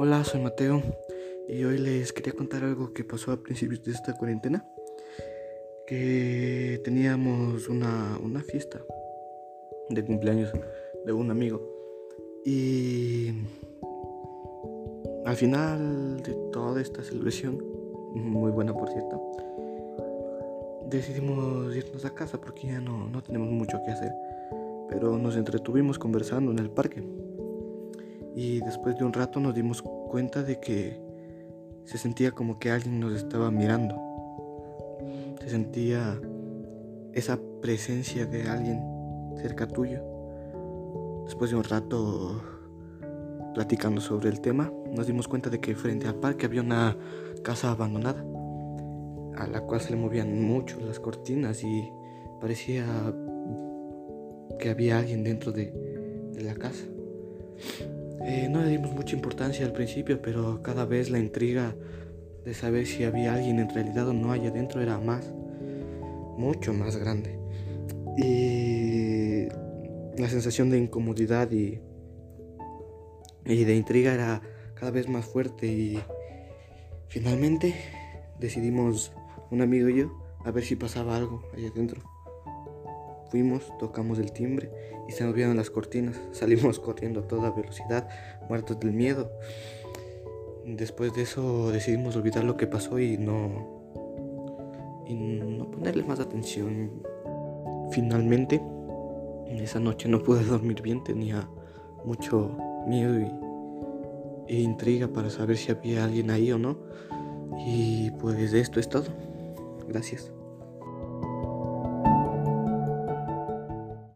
Hola, soy Mateo y hoy les quería contar algo que pasó a principios de esta cuarentena. Que teníamos una, una fiesta de cumpleaños de un amigo y al final de toda esta celebración, muy buena por cierto, decidimos irnos a casa porque ya no, no tenemos mucho que hacer. Pero nos entretuvimos conversando en el parque. Y después de un rato nos dimos cuenta de que se sentía como que alguien nos estaba mirando. Se sentía esa presencia de alguien cerca tuyo. Después de un rato platicando sobre el tema, nos dimos cuenta de que frente al parque había una casa abandonada, a la cual se le movían mucho las cortinas y parecía que había alguien dentro de, la casa. Eh, no le dimos mucha importancia al principio, pero cada vez la intriga de saber si había alguien en realidad o no allá adentro era más, mucho más grande. Y la sensación de incomodidad y, y de intriga era cada vez más fuerte y finalmente decidimos, un amigo y yo, a ver si pasaba algo allá adentro. Fuimos, tocamos el timbre y se nos vieron las cortinas. Salimos corriendo a toda velocidad, muertos del miedo. Después de eso decidimos olvidar lo que pasó y no y no ponerle más atención. Finalmente, esa noche no pude dormir bien, tenía mucho miedo y, e intriga para saber si había alguien ahí o no. Y pues esto es todo. Gracias.